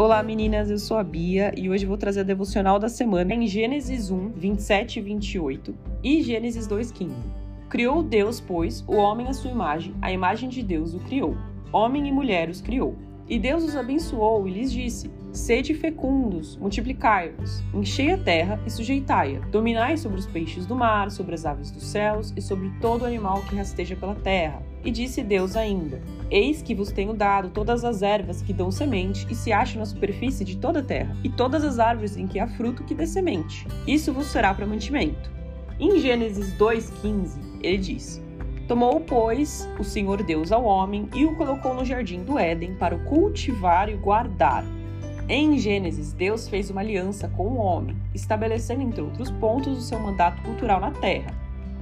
Olá meninas, eu sou a Bia e hoje vou trazer a devocional da semana em Gênesis 1, 27 e 28 e Gênesis 2, 15. Criou Deus, pois, o homem à sua imagem, a imagem de Deus o criou. Homem e mulher os criou. E Deus os abençoou e lhes disse: Sede fecundos, multiplicai-vos, enchei a terra e sujeitai-a, dominai sobre os peixes do mar, sobre as aves dos céus e sobre todo animal que rasteja pela terra. E disse Deus ainda: Eis que vos tenho dado todas as ervas que dão semente e se acham na superfície de toda a terra, e todas as árvores em que há fruto que dê semente. Isso vos será para mantimento. Em Gênesis 2,15, ele diz: Tomou, pois, o Senhor Deus ao homem e o colocou no jardim do Éden para o cultivar e guardar. Em Gênesis, Deus fez uma aliança com o homem, estabelecendo, entre outros pontos, o seu mandato cultural na terra,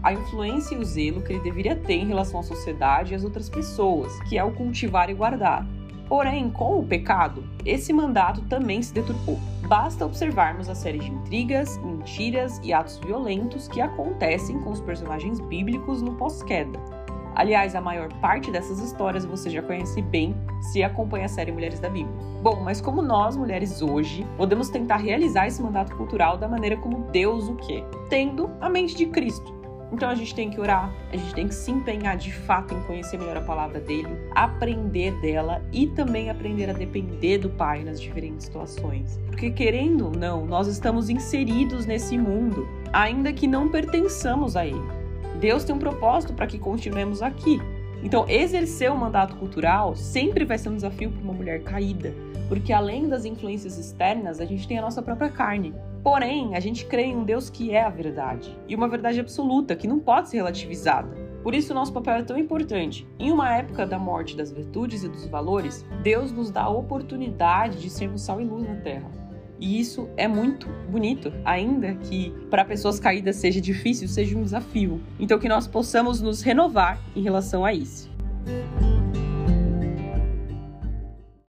a influência e o zelo que ele deveria ter em relação à sociedade e às outras pessoas, que é o cultivar e guardar. Porém, com o pecado, esse mandato também se deturpou. Basta observarmos a série de intrigas, mentiras e atos violentos que acontecem com os personagens bíblicos no pós-queda. Aliás, a maior parte dessas histórias você já conhece bem se acompanha a série Mulheres da Bíblia. Bom, mas como nós, mulheres hoje, podemos tentar realizar esse mandato cultural da maneira como Deus o quer? Tendo a mente de Cristo. Então a gente tem que orar, a gente tem que se empenhar de fato em conhecer melhor a palavra dele, aprender dela e também aprender a depender do Pai nas diferentes situações. Porque querendo ou não, nós estamos inseridos nesse mundo, ainda que não pertençamos a ele. Deus tem um propósito para que continuemos aqui. Então, exercer o mandato cultural sempre vai ser um desafio para uma mulher caída, porque além das influências externas, a gente tem a nossa própria carne. Porém, a gente crê em um Deus que é a verdade, e uma verdade absoluta que não pode ser relativizada. Por isso, nosso papel é tão importante. Em uma época da morte das virtudes e dos valores, Deus nos dá a oportunidade de sermos sal e luz na terra. E isso é muito bonito, ainda que para pessoas caídas seja difícil, seja um desafio. Então que nós possamos nos renovar em relação a isso.